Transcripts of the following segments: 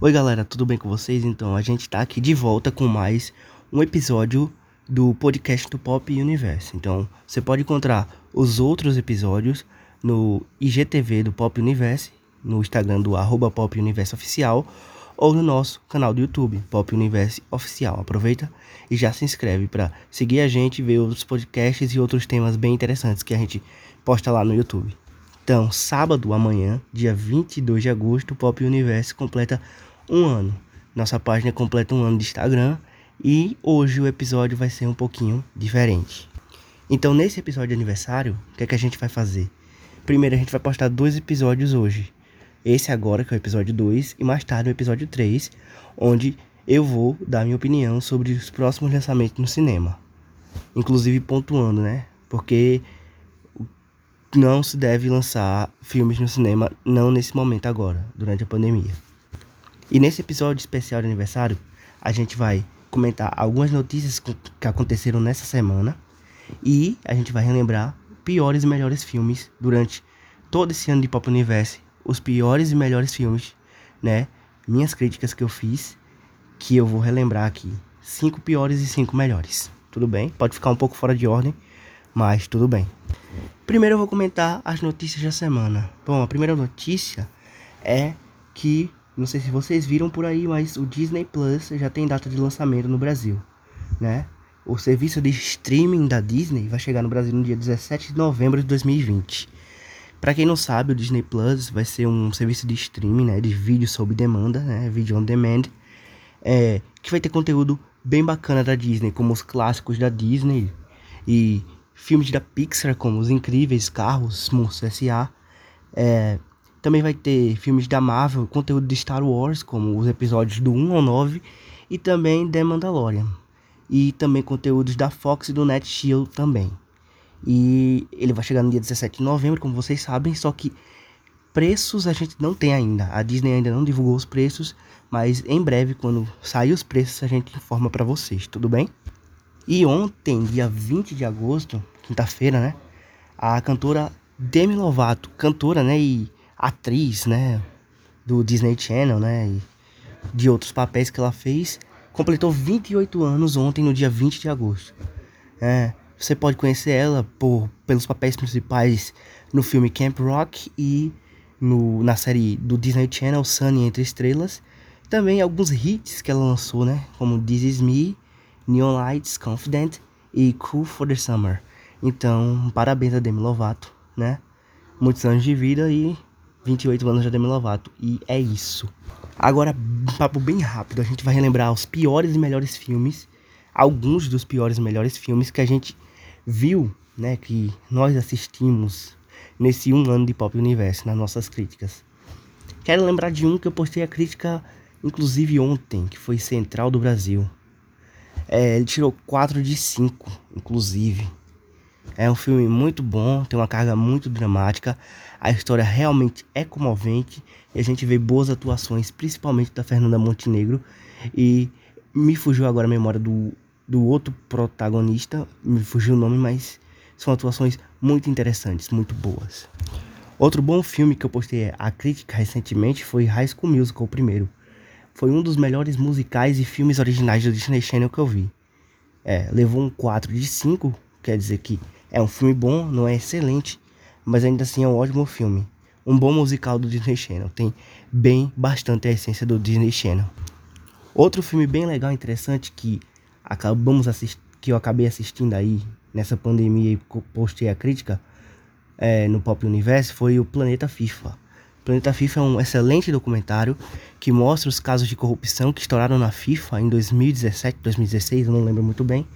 Oi galera, tudo bem com vocês? Então, a gente tá aqui de volta com mais um episódio do podcast do Pop Universe. Então, você pode encontrar os outros episódios no IGTV do Pop Universe, no Instagram do arroba Pop Universe Oficial, ou no nosso canal do YouTube, Pop Universe Oficial. Aproveita e já se inscreve para seguir a gente, ver outros podcasts e outros temas bem interessantes que a gente posta lá no YouTube. Então, sábado, amanhã, dia 22 de agosto, o Pop Universe completa um ano. Nossa página completa um ano de Instagram e hoje o episódio vai ser um pouquinho diferente. Então, nesse episódio de aniversário, o que é que a gente vai fazer? Primeiro, a gente vai postar dois episódios hoje. Esse agora, que é o episódio 2, e mais tarde o episódio 3, onde eu vou dar minha opinião sobre os próximos lançamentos no cinema. Inclusive pontuando, né? Porque não se deve lançar filmes no cinema, não nesse momento agora, durante a pandemia. E nesse episódio especial de aniversário, a gente vai comentar algumas notícias que aconteceram nessa semana e a gente vai relembrar piores e melhores filmes durante todo esse ano de Pop Universe, os piores e melhores filmes, né? Minhas críticas que eu fiz, que eu vou relembrar aqui. Cinco piores e cinco melhores. Tudo bem? Pode ficar um pouco fora de ordem, mas tudo bem. Primeiro eu vou comentar as notícias da semana. Bom, a primeira notícia é que, não sei se vocês viram por aí, mas o Disney Plus já tem data de lançamento no Brasil, né? O serviço de streaming da Disney vai chegar no Brasil no dia 17 de novembro de 2020. Para quem não sabe, o Disney Plus vai ser um serviço de streaming, né, de vídeo sob demanda, né, vídeo on demand, é, que vai ter conteúdo bem bacana da Disney, como os clássicos da Disney e filmes da Pixar, como Os Incríveis, Carros, Monstros S.A. É, também vai ter filmes da Marvel, conteúdo de Star Wars, como os episódios do 1 ao 9, e também The Mandalorian. E também conteúdos da Fox e do NetShield também. E ele vai chegar no dia 17 de novembro, como vocês sabem, só que preços a gente não tem ainda. A Disney ainda não divulgou os preços, mas em breve, quando sair os preços, a gente informa para vocês, tudo bem? E ontem, dia 20 de agosto, quinta-feira, né? A cantora Demi Lovato, cantora, né? E atriz, né? Do Disney Channel, né? E de outros papéis que ela fez, completou 28 anos ontem, no dia 20 de agosto. É, você pode conhecer ela por, pelos papéis principais no filme Camp Rock e no, na série do Disney Channel Sunny Entre Estrelas. Também alguns hits que ela lançou, né? Como This Is Me Neon Lights, Confident e Cool for the Summer. Então, parabéns a Demi Lovato, né? Muitos anos de vida e 28 anos de Demi Lovato. E é isso. Agora, um papo bem rápido. A gente vai relembrar os piores e melhores filmes. Alguns dos piores e melhores filmes que a gente viu, né? Que nós assistimos nesse um ano de Pop Universo, nas nossas críticas. Quero lembrar de um que eu postei a crítica, inclusive ontem, que foi Central do Brasil. É, ele tirou 4 de 5, inclusive. É um filme muito bom, tem uma carga muito dramática. A história realmente é comovente e a gente vê boas atuações, principalmente da Fernanda Montenegro. E me fugiu agora a memória do, do outro protagonista, me fugiu o nome, mas são atuações muito interessantes, muito boas. Outro bom filme que eu postei a crítica recentemente foi High School Musical, o primeiro foi um dos melhores musicais e filmes originais do Disney Channel que eu vi. É, levou um 4 de 5, quer dizer que é um filme bom, não é excelente, mas ainda assim é um ótimo filme. Um bom musical do Disney Channel, tem bem bastante a essência do Disney Channel. Outro filme bem legal e interessante que acabamos que eu acabei assistindo aí nessa pandemia e postei a crítica é, no Pop Universe foi o Planeta FIFA. Planeta FIFA é um excelente documentário que mostra os casos de corrupção que estouraram na FIFA em 2017, 2016, eu não lembro muito bem,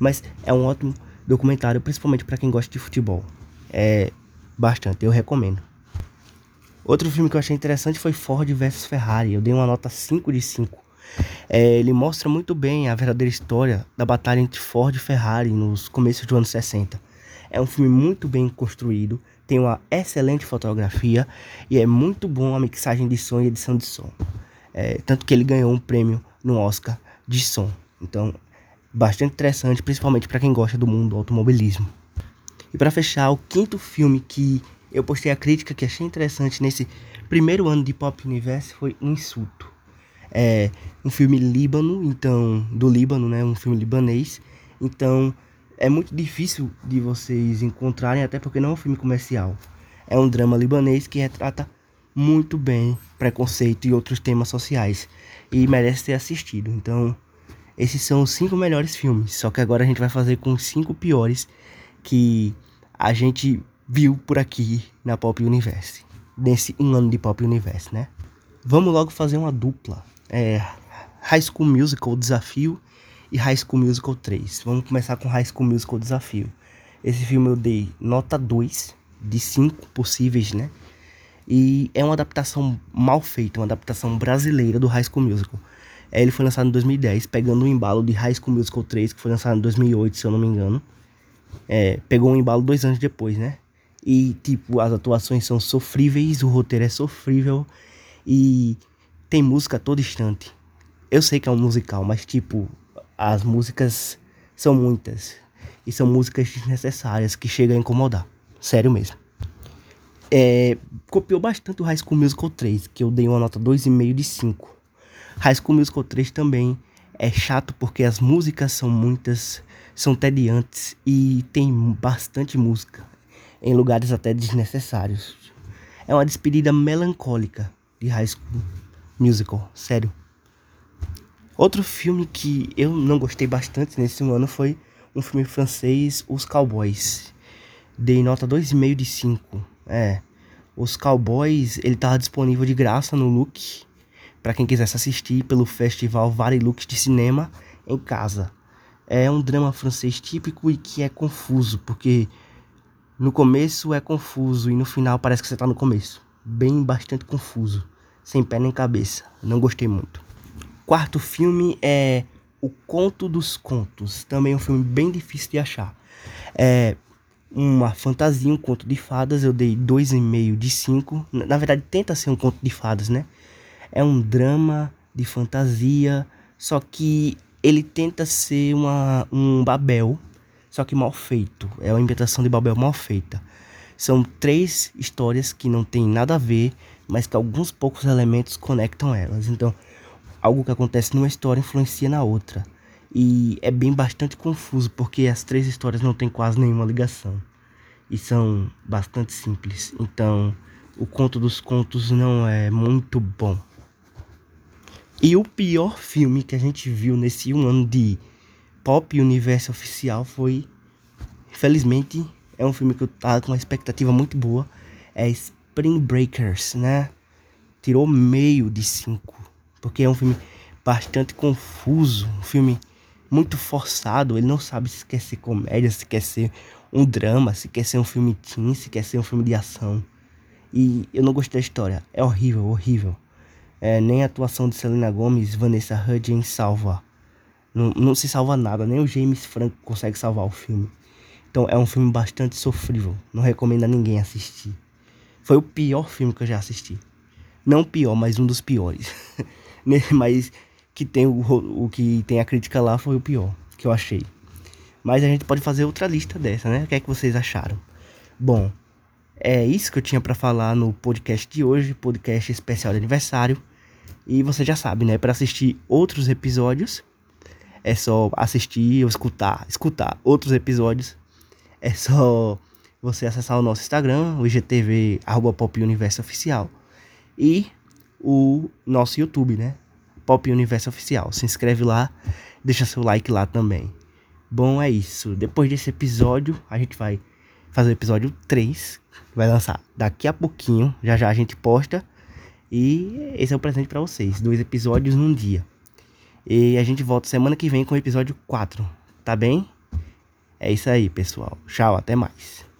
mas é um ótimo documentário, principalmente para quem gosta de futebol. É bastante, eu recomendo. Outro filme que eu achei interessante foi Ford vs Ferrari. Eu dei uma nota 5 de 5. É, ele mostra muito bem a verdadeira história da batalha entre Ford e Ferrari nos começos dos anos 60. É um filme muito bem construído, tem uma excelente fotografia e é muito bom a mixagem de som e edição de som. É, tanto que ele ganhou um prêmio no Oscar de som. Então, bastante interessante, principalmente para quem gosta do mundo do automobilismo. E para fechar, o quinto filme que eu postei a crítica que achei interessante nesse primeiro ano de Pop Universe foi O Insulto. É um filme líbano, então, do Líbano, né? Um filme libanês. Então, é muito difícil de vocês encontrarem, até porque não é um filme comercial. É um drama libanês que retrata muito bem preconceito e outros temas sociais e merece ser assistido. Então, esses são os cinco melhores filmes. Só que agora a gente vai fazer com os cinco piores que a gente viu por aqui na Pop Universe. Nesse um ano de Pop Universe, né? Vamos logo fazer uma dupla. É, High School Musical Desafio e High School Musical 3. Vamos começar com High School Musical Desafio. Esse filme eu dei nota 2 de 5 possíveis, né? E é uma adaptação mal feita, uma adaptação brasileira do High School Musical. É, ele foi lançado em 2010, pegando o embalo de High School Musical 3, que foi lançado em 2008, se eu não me engano. É, pegou um embalo dois anos depois, né? E, tipo, as atuações são sofríveis, o roteiro é sofrível e tem música a todo instante. Eu sei que é um musical, mas, tipo, as músicas são muitas. E são músicas desnecessárias que chegam a incomodar. Sério mesmo. É, copiou bastante o High School Musical 3, que eu dei uma nota 2,5 de 5. High School Musical 3 também é chato porque as músicas são muitas, são tediantes e tem bastante música em lugares até desnecessários. É uma despedida melancólica de High School Musical, sério. Outro filme que eu não gostei bastante nesse ano foi um filme francês, Os Cowboys. Dei nota 2,5 de 5. É. Os Cowboys, ele tava disponível de graça no Look para quem quisesse assistir pelo festival Varilux de cinema em casa. É um drama francês típico e que é confuso, porque no começo é confuso e no final parece que você tá no começo. Bem bastante confuso, sem pé nem cabeça. Não gostei muito. Quarto filme é O Conto dos Contos, também é um filme bem difícil de achar. É uma fantasia, um conto de fadas, eu dei 2,5 de 5. Na verdade, tenta ser um conto de fadas, né? É um drama de fantasia, só que ele tenta ser uma, um Babel, só que mal feito. É uma inventação de Babel mal feita. São três histórias que não tem nada a ver, mas que alguns poucos elementos conectam elas. Então, algo que acontece numa história influencia na outra. E é bem bastante confuso, porque as três histórias não têm quase nenhuma ligação. E são bastante simples. Então, o conto dos contos não é muito bom. E o pior filme que a gente viu nesse um ano de Pop Universo Oficial foi. Infelizmente, é um filme que eu tava com uma expectativa muito boa. É Spring Breakers, né? Tirou meio de cinco. Porque é um filme bastante confuso. Um filme muito forçado. Ele não sabe se quer ser comédia, se quer ser um drama, se quer ser um filme teen, se quer ser um filme de ação. E eu não gostei da história. É horrível, horrível. É, nem a atuação de Selena Gomez, Vanessa Hudgens salva. Não, não se salva nada, nem o James Franco consegue salvar o filme. Então é um filme bastante sofrível. Não recomendo a ninguém assistir. Foi o pior filme que eu já assisti. Não pior, mas um dos piores. mas que tem o, o que tem a crítica lá foi o pior que eu achei. Mas a gente pode fazer outra lista dessa, né? O que é que vocês acharam? Bom, é isso que eu tinha para falar no podcast de hoje, podcast especial de aniversário. E você já sabe, né? Para assistir outros episódios, é só assistir ou escutar, escutar outros episódios. É só você acessar o nosso Instagram, o IGTV, arroba Pop Universo Oficial. E o nosso YouTube, né? Pop Universo Oficial. Se inscreve lá, deixa seu like lá também. Bom, é isso. Depois desse episódio, a gente vai fazer o episódio 3. Vai lançar daqui a pouquinho. Já já a gente posta. E esse é o presente para vocês. Dois episódios num dia. E a gente volta semana que vem com o episódio 4. Tá bem? É isso aí, pessoal. Tchau, até mais.